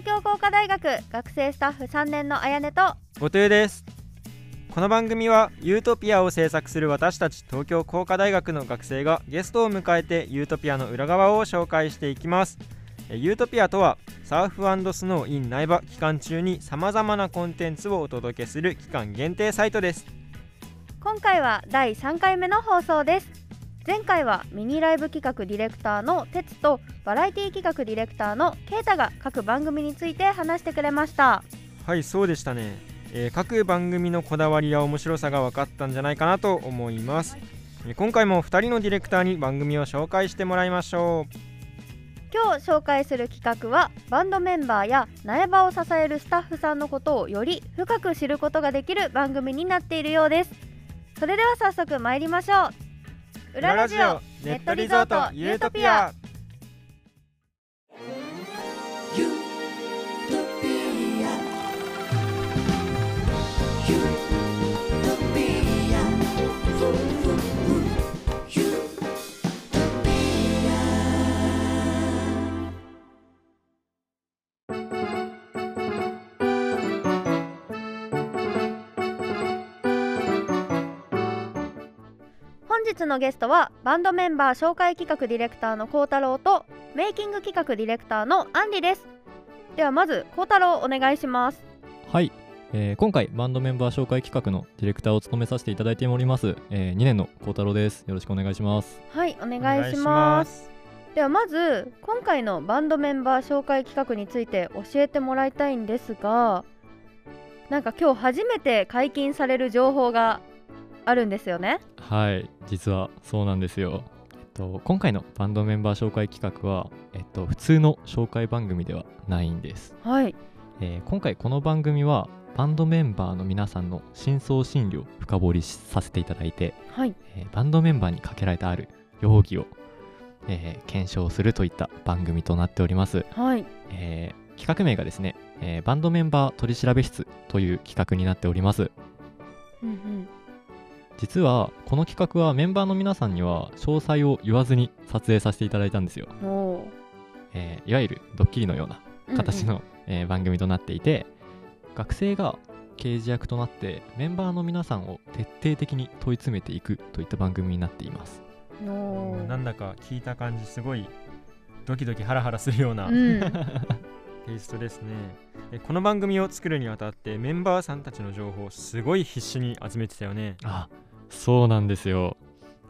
東京工科大学学生スタッフ3年のあやねと後藤です。この番組はユートピアを制作する私たち東京工科大学の学生がゲストを迎えてユートピアの裏側を紹介していきます。えユートピアとはサーフスノー in 苗場期間中にさまざまなコンテンツをお届けする期間限定サイトです。今回は第3回目の放送です前回はミニライブ企画ディレクターの哲とバラエティ企画ディレクターのケイタが各番組について話してくれました。はいそうでしたね、えー各番組のこだわりや面白さが分かったんじゃないかなと思います。えー今回も2人のディレクターに番組を紹介してもらいましょう。今日紹介する企画はバンドメンバーや苗場を支えるスタッフさんのことをより深く知ることができる番組になっているようです。それでは早速参りましょう裏ラジオネットリゾートユートピア。日のゲストはバンドメンバー紹介企画ディレクターの幸太郎とメイキング企画ディレクターのアンリです。ではまず幸太郎お願いします。はい、えー今回バンドメンバー紹介企画のディレクターを務めさせていただいております、え2年の幸太郎です。よろしくお願いします。はいお願いします。ではまず今回のバンドメンバー紹介企画について教えてもらいたいんですがなんか今日初めて解禁される情報があるんですよね。はい実はそうなんですよ。えっと今回のバンドメンバー紹介企画はえっと普通の紹介番組ではないんです、はい。えー今回この番組はバンドメンバーの皆さんの深層心理を深掘りしさせていただいて、はい。えーバンドメンバーにかけられたある容疑を、えー検証するといった番組となっております。はい。えー企画名がですね、えーバンドメンバー取調べ室という企画になっております。うん実はこの企画はメンバーの皆さんには詳細を言わずに撮影させていただいたんですよ、えーいわゆるドッキリのようなー形の、えー番組となっていて学生が刑事役となってメンバーの皆さんを徹底的に問い詰めていくといった番組になっています。なんだか聞いた感じすごいドキドキハラハラするような、うん。テイストですね。えこの番組を作るにあたってメンバーさんたちの情報をすごい必死に集めてたよね。あそうなんですよ。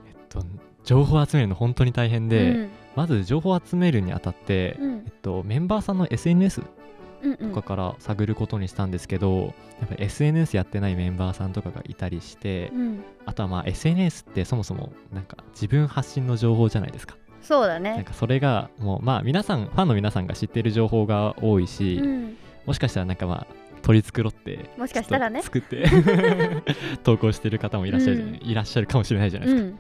えっと情報を集めるの本当に大変で、うん。まず情報を集めるにあたって、うん。えっと、メンバーさんの SNS うんうん。とかから探ることにしたんですけど、やっぱり SNS やってないメンバーさんとかがいたりして、うん。あとはまあ SNS ってそもそもなんか自分発信の情報じゃないですか。そうだね。なんかそれがもうまあ皆さんファンの皆さんが知ってる情報が多いし、うん。もしかしたらなんかまあ取り繕ってもしかしたらね。作って 投稿してる方もいらっしゃるじゃない、いらっしゃるかもしれないじゃないですか。うん。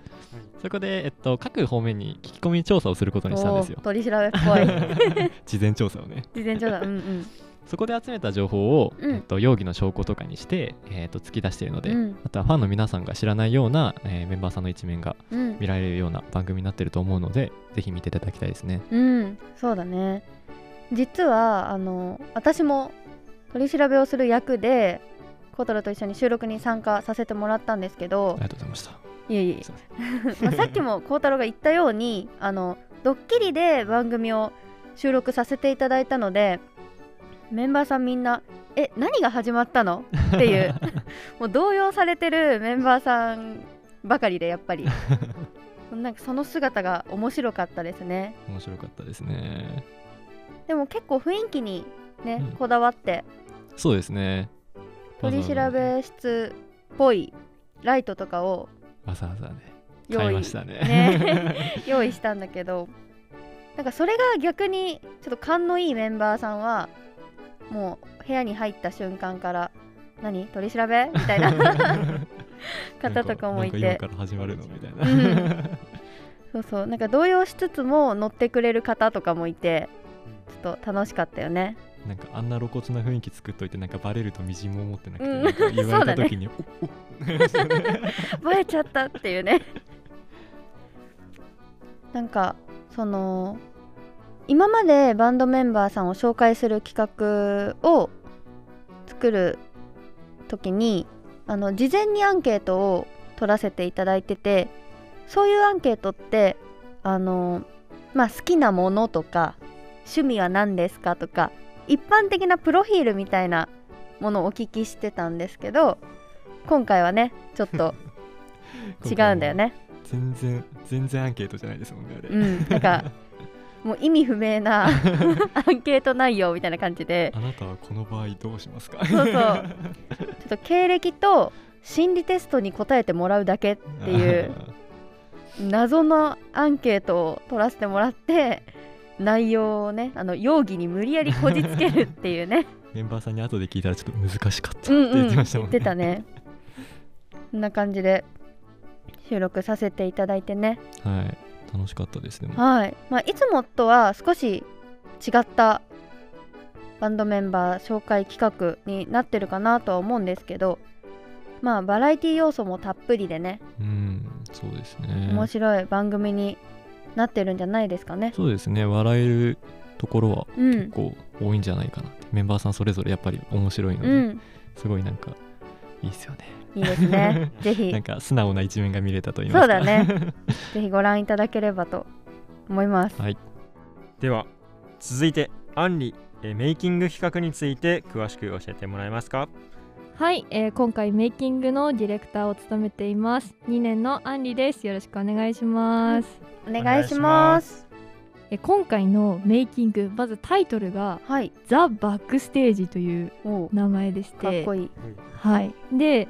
そこで、えっと、各方面に聞き込み調査をすることにしたんですよ。取り調べっぽい。事前調査をね。事前調査うんうん。そこで集めた情報を、うん。えっと、容疑の証拠とかにして、えっと、突き出しているので、うん。あとはファンの皆さんが知らないような、えーメンバーさんの一面がうん。見られるような番組になってると思うので、ぜひ見ていただきたいですね。うん、そうだね。実はあの私も取り調べをする役でコトラと一緒に収録に参加させてもらったんですけどありがとうございました。いえいえ まあさっきも孝太郎が言ったようにあのドッキリで番組を収録させていただいたのでメンバーさんみんな「え何が始まったの?」っていう もう動揺されてるメンバーさんばかりでやっぱりなんかその姿が面白かったですね面白かったですね。でも結構雰囲気にね、うん。こだわって。そうですね。取り調べ室っぽいライトとかをわざわざね、用意買いましたね。ね。用意したんだけどなんかそれが逆にちょっと勘のいいメンバーさんはもう部屋に入った瞬間から何？取り調べ？みたいな。方とかもいて。始まるの？みたいな。うん。そうそう。なんか動揺しつつも乗ってくれる方とかもいてと楽しかったよね。なんかあんな露骨な雰囲気作っといてなんかバレるとみじんも思ってなくて、うん。な言われた時に、おおバレちゃったっていうね。なんかその今までバンドメンバーさんを紹介する企画を作る時にあの事前にアンケートを取らせていただいててそういうアンケートってあのまあ好きなものとか趣味は何ですか？とか一般的なプロフィールみたいなものをお聞きしてたんですけど今回はねちょっと 違うんだよね。全然全然アンケートじゃないですもんねあれ、うん。なんかもう意味不明な アンケート内容みたいな感じで。あなたはこの場合どうしますか？そうそう。ちょっと経歴と心理テストに答えてもらうだけっていう謎のアンケートを取らせてもらって内容をねあの容疑に無理やりこじつけるっていうね。メンバーさんに後で聞いたらちょっと難しかったってうんうん。言ってましたもんね、言ってたね。こんな感じで収録させていただいてね。はい。楽しかったですでも。はい、まあ、いつもとは少し違ったバンドメンバー紹介企画になってるかなとは思うんですけどまあバラエティ要素もたっぷりでね、うんそうですね。面白い番組になってるんじゃないですかね。そうですね。笑えるところはうん。結、構多いんじゃないかなって、メンバーさんそれぞれやっぱり面白いので、うん、すごいなんかいいですよね。いいですね。ぜひ。なんか素直な一面が見れたと言いますか。そうだね。ぜひご覧いただければと思います。はい。では続いてアンリえーメイキング企画について詳しく教えてもらえますか？はい、えー今回メイキングのディレクターを務めています。2年のアンリです。よろしくお願いします、お願いします。えー今回のメイキングまずタイトルがはい、ザ・バックステージという。名前でして。かっこいい。はい。で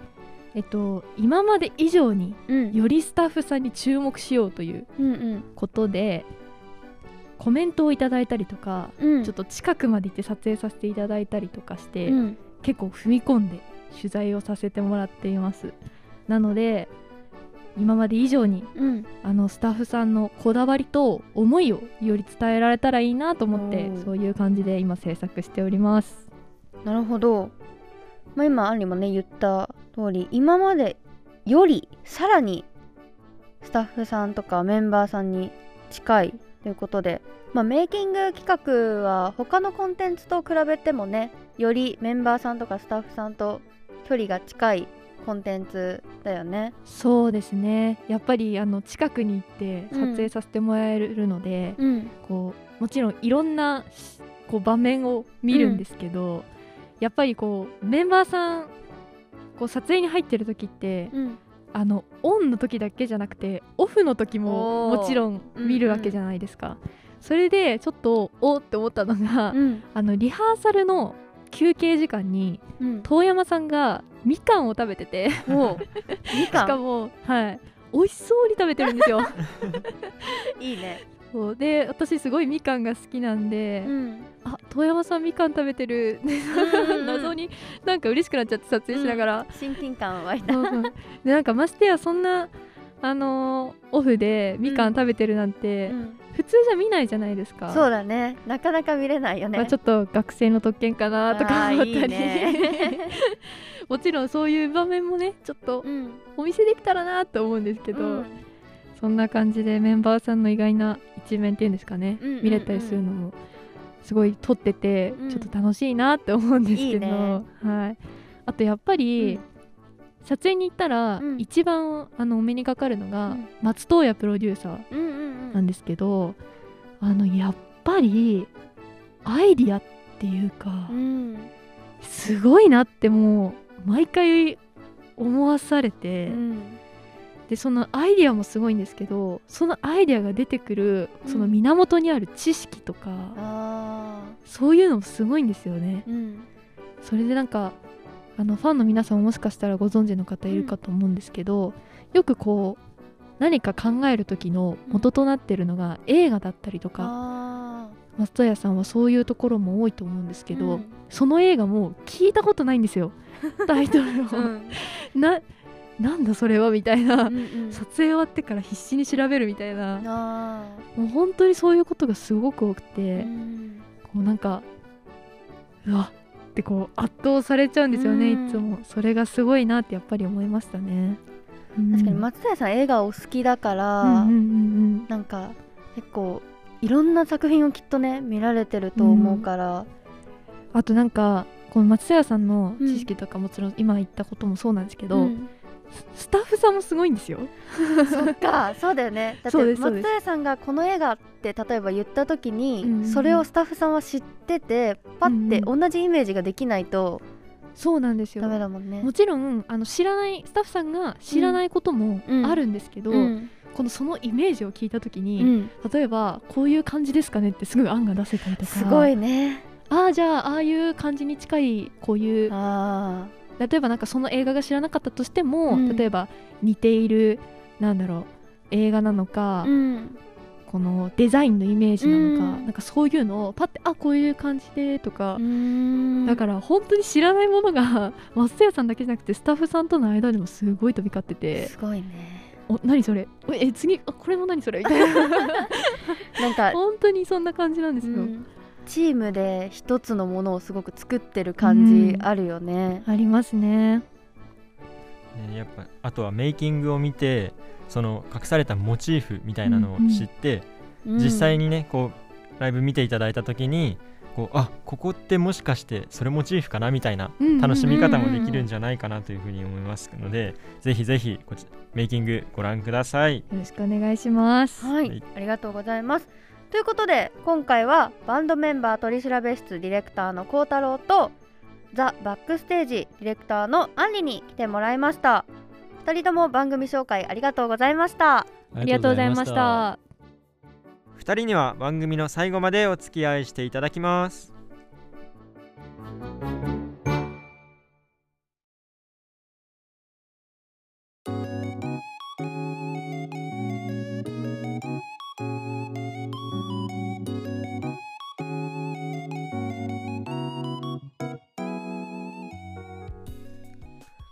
えっと今まで以上にうん、よりスタッフさんに注目しようといううんうん。ことでコメントをいただいたりとか、うん、ちょっと近くまで行って撮影させていただいたりとかして、うん、結構踏み込んで取材をさせてもらっています。なので今まで以上にうん、あのスタッフさんのこだわりと思いをより伝えられたらいいなと思ってそういう感じで今制作しております。なるほど。まあ、今アンリもね言った通り今までよりさらにスタッフさんとかメンバーさんに近いということで、まあ、メイキング企画は他のコンテンツと比べてもねよりメンバーさんとかスタッフさんと距離が近いコンテンツだよね。そうですね。やっぱりあの近くに行ってうん撮影させてもらえるので、うん、こうもちろんいろんなしこう場面を見るんですけど、やっぱりこうメンバーさんこう撮影に入ってる時ってうん、あのオンの時だけじゃなくてオフの時ももちろん。見るわけじゃないですか、それでちょっとおーって思ったのが、うん、あのリハーサルの休憩時間にうん、遠山さんがみかんを食べてて。おう。みしかん？かもはい。美味しそうに食べてるんですよ。いいね。そう。で私すごいみかんが好きなんで、うん、あ遠山さんみかん食べてる。うん 謎になんか嬉しくなっちゃって撮影しながら、親近感湧いた。でなんかましてやそんなあのーオフでみかん食べてるなんて、うん普通じゃ見ないじゃないですか。そうだね。なかなか見れないよね。まあ、ちょっと学生の特権かなとか思ったり。いいね。もちろんそういう場面もねちょっとうん。お見せできたらなと思うんですけど、うん。そんな感じでメンバーさんの意外な一面っていうんですかね、うんうんうん。見れたりするのもすごい撮っててうん。ちょっと楽しいなって思うんですけど、いいね。はい、あとやっぱり、撮影に行ったら、うん。一番あのお目にかかるのが、うん。松任谷プロデューサー。うんうんなんですけど、あのやっぱりアイディアっていうか、うんすごいなってもう毎回思わされて、うん。でそのアイディアもすごいんですけどそのアイディアが出てくるうん。その源にある知識とか、あそういうのもすごいんですよね。それでなんかあのファンの皆さんももしかしたらご存知の方いるかと思うんですけど、よくこう何か考える時の元となってるのが映画だったりとか、あ松任谷さんはそういうところも多いと思うんですーけど、うん。その映画も聞いたことないんですよ。タイトルを、うん。ななんだそれはみたいな、うんうん。撮影終わってから必死に調べるみたいな。あもう本当にそういうことがすごく多くて、こうなんかうわってこう圧倒されちゃうんですよね、うん。いつも。それがすごいなってやっぱり思いましたね、確かにま松任谷さん映画お好きだから、うんうんうんなんか結構いろんな作品をきっとね見られてると思うから、あとなんかこの松任谷さんの知識とかもちろん今言ったこともそうなんですけど、うん。ススタッフさんもすごいんですよ。そっかそうだよね。だって松任谷さんがこの映画って例えば言った時に、うんうん。うんそれをスタッフさんは知っててパッて同じイメージができないとそうなんですよ。ダメだもんね。もちろんあの知らないスタッフさんが知らないこともうん。あるんですけど、うん。このそのイメージを聞いた時うに、ん。例えばこういう感じですかねってすぐ案が出せたりとか。すごいね。ああじゃあああいう感じに近いこういうあ例えばなんかその映画が知らなかったとしても、うん。例えば似ているなんだろう映画なのか、あ、うん、このデザインのイメージなのか、うん。なんかそういうのをパッてあこういう感じでとか、うん。だから本当に知らないものが松任谷さんだけじゃなくてスタッフさんとの間でもすごい飛び交っててすごいね。お何それ？え次あこれも何それ？みたいな。なんか、本当にそんな感じなんですよ、うん。チームで一つのものをすごく作ってる感じあるよね。ありますね。ねやっぱあとはメイキングを見てその隠されたモチーフみたいなのを知って、実際ににねこうライブ見ていただいた時にこうあここってもしかしてそれモチーフかなみたいな楽しみ方もできるんじゃないかなというふうに思いますので、ぜひぜひこちメイキングご覧ください。よろしくお願いしますはい、はいありがとうございます。ということで今回はバンドメンバー取り調べ室ディレクターの幸太郎とザ・バックステージディレクターのアンリに来てもらいました。二人とも番組紹介ありがとうございました。あありがとうございました2人には番組の最後までお付き合いしていただきます。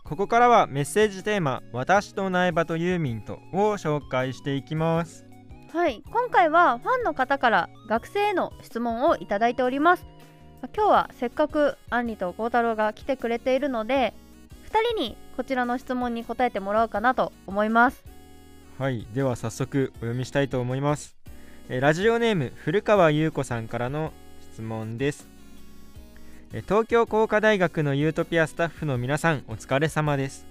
ここからはメッセージテーマ「私と苗場とユーミンと」を紹介していきます。はい、今回はファンの方から学生への質問をいただいております。まあ今日はせっかくアンリと幸太郎が来てくれているので、2人にこちらの質問に答えてもらおうかなと思います。はい、では早速お読みしたいと思います。えーラジオネーム古川優子さんからの質問です。えー東京工科大学のユートピアスタッフの皆さんお疲れ様です。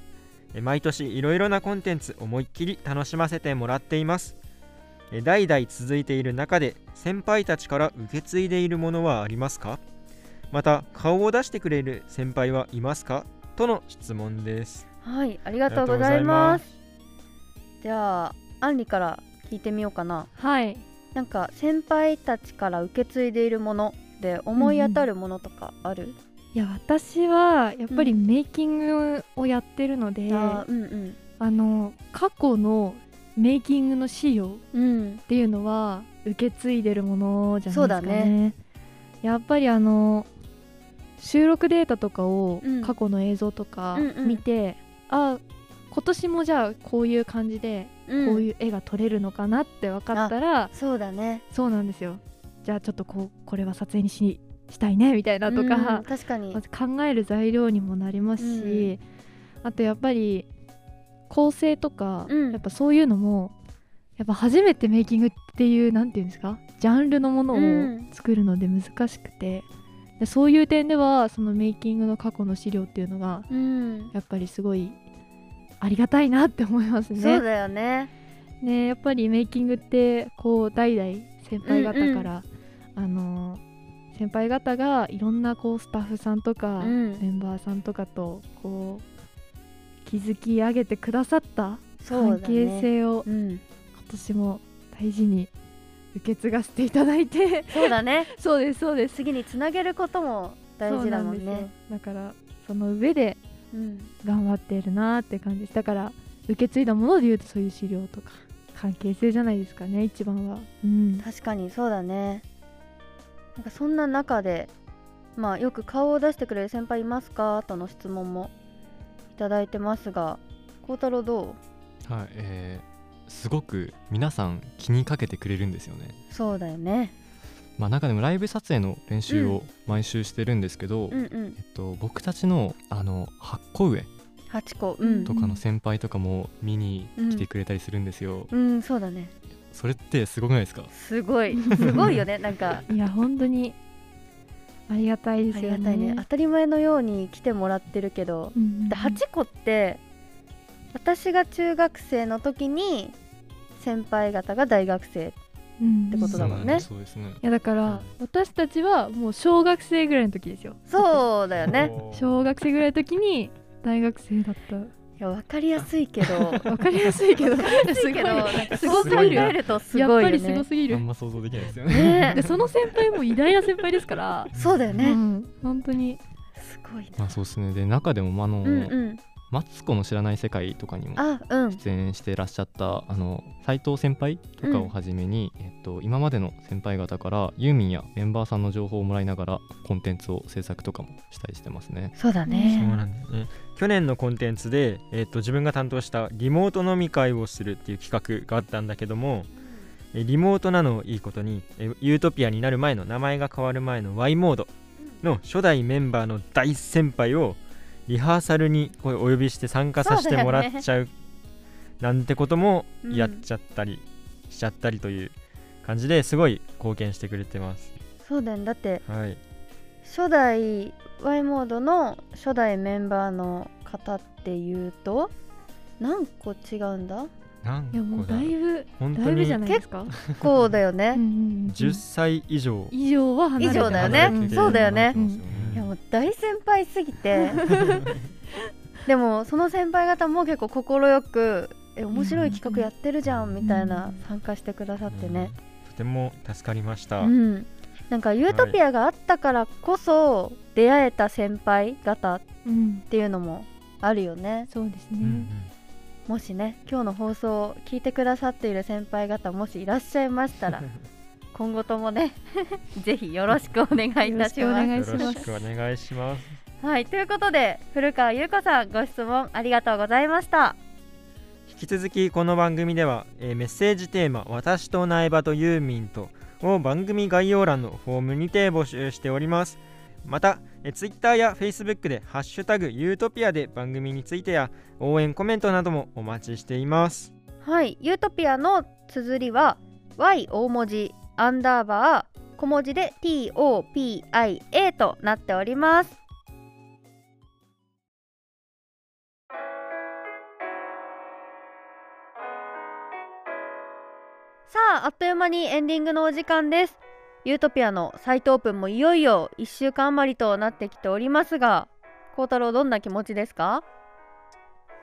えー毎年いろいろなコンテンツ思いっきり楽しませてもらっています。えー代々続いている中で先輩たちから受け継いでいるものはありますか？また顔を出してくれる先輩はいますか？との質問です。はい、ありがとうございます。じゃあ、アンリから聞いてみようかな。はいなんか先輩たちから受け継いでいるもので思い当たるものとかある、いや私はやっぱりメイキングをやってるので、うんうん。あの過去のメイキングの資料うん。っていうのは受け継いでるものじゃないですかね。そうだね。やっぱりあの収録データとかをうん。過去の映像とかうんうん。見て、あ今年もじゃあこういう感じでうん。こういう絵が撮れるのかなって分かったら、そうだね。そうなんですよじゃあちょっとこうこれは撮影にししたいねみたいなとうんか、確かに。まず考える材料にもなりますし、あとやっぱり構成とか、うん。やっぱそういうのもやっぱ初めてメイキングっていうなんていうんですかジャンルのものをうん。作るので難しくて、でそういう点ではそのメイキングの過去の資料っていうのがうん。やっぱりすごいありがたいなって思いますね。そうだよね。ねやっぱりメイキングってこう代々先輩方から、あの先輩方がいろんなこうスタッフさんとか、うん。メンバーさんとかとこう築き上げてくださった関係性をうん。今年も大事に受け継がせていただいて。そうだね。そうですそうです。次につなげることも大事だもんね。だからその上でうん。頑張ってるなって感じ。ですだから受け継いだもので言うとそういう資料とか関係性じゃないですかね一番は。うん。確かにそうだねなんかそんな中でまあよく顔を出してくれる先輩いますか？との質問もいただいてますが幸太郎どはい、えーすごく皆さん気にかけてくれるんですよね。うそうだよね。まあ、中でもライブ撮影の練習を毎週してるんですけど、うんうん。えっと、僕たちのあの8個上8個うん。とかの先輩とかも見に来てくれたりするんですよ。うんそうだねそれってすごくないですか？すごい。すごいよね。なんか。いや本当に。ありがたいですよね。ありがたいね。当たり前のように来てもらってるけど。うんうんうん。で8個って私が中学生の時に先輩方が大学生うんってことだもんね。そうですね。いやだから私たちはもう小学生ぐらいの時ですよ。そうだよね。小学生ぐらいの時に大学生だったいや分 かりやすいけど。わかりやすいけど。すいけどなんかすごすぎそう考るえるとすやっぱりすごすぎる。あんま想像できないですよね。ね。でその先輩も偉大な先輩ですから、そうだよね、うん、本当に。すごいな。まあそうですね。で中でもあの、うんうんマツコの知らない世界とかにも出演してらっしゃったあの斉藤先輩とかをはじめに、えっと、今までの先輩方からユーミンやメンバーさんの情報をもらいながらコンテンツを制作とかもしたりしてますね。そうだそうねなんだよね。去年のコンテンツで、えー、と自分が担当したリモート飲み会をするっていう企画があったんだけども、えリモートなのをいいことに、えユートピアになる前の名前が変わる前の Y モードの初代メンバーの大先輩をリハーサルにお呼びして参加させてもらっちゃうなんてこともうんやっちゃったりしちゃったりという感じですごい貢献してくれてます。そうだよね。だってはい、初代 Y モードの初代メンバーの方っていうと何個違うんだ？何いやもう個だだいぶ本当にだいぶじゃないですか？こうだよね。うんうんうん10歳以上。以上は離れて以上だよねますそうだよね。うん。いやもう大先輩すぎて。でもその先輩方も結構快くえ面白い企画やってるじゃんみたいな参加してくださってね。とても助かりました、うん。なんかユートピアがあったからこそ出会えた先輩方っうんていうのもあるよね。そうですうんうん。ねもしね今日の放送を聞いてくださっている先輩方もしいらっしゃいましたら 今後ともね ぜひよろしくお願いいたしよろしくお願ます。いしますよろしくお願いします。はいということで古川優子さんご質問ありがとうございました。引き続きこの番組では、えーメッセージテーマ「私と苗場とユーミンと」を番組概要欄のフォームにて募集しておりますまた、え、Twitter や Facebook で「ハッシュタグユートピア」で番組についてや応援コメントなどもお待ちしています。はいユートピアの綴りは Y 大文字アンダーバー小文字で TOPIA となっております。さああっという間にエンディングのお時間です。ユートピアのサイトオープンもいよいよ1週間余りとなってきておりますが孝太郎どんな気持ちですか、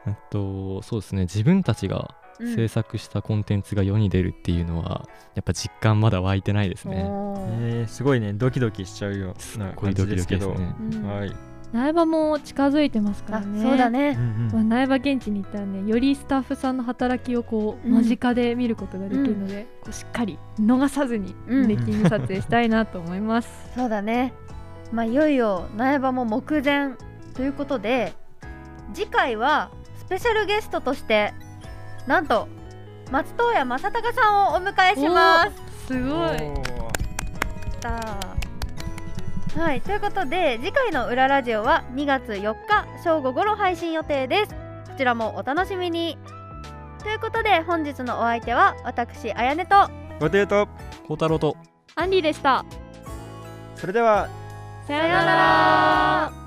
えっとそうですね。自分たちがうん。制作したコンテンツが世に出るっていうのは、やっぱ実感まだ湧いてないですね。えー、すごいね。ドキドキしちゃうような感じドキドキですですけど。ね。うん。はい、苗場も近づいてますかあらね。そうだね。うんまあ、苗場現地に行ったらねよりスタッフさんの働きをこううん。間近で見ることができるので、こうしっかり逃さずにうん。ネッキング撮影したいなと思います。そうだね。まあいよいよ苗場も目前ということで次回はスペシャルゲストとしてなんと松任谷正隆さんをお迎えします。すごい。おー。たはいということで次回の「裏ラジオ」は2月4日正午ごろ配信予定です。こちらもお楽しみに。ということで本日のお相手は私あやねとごというと孝太郎とアンディでした。それではささようなら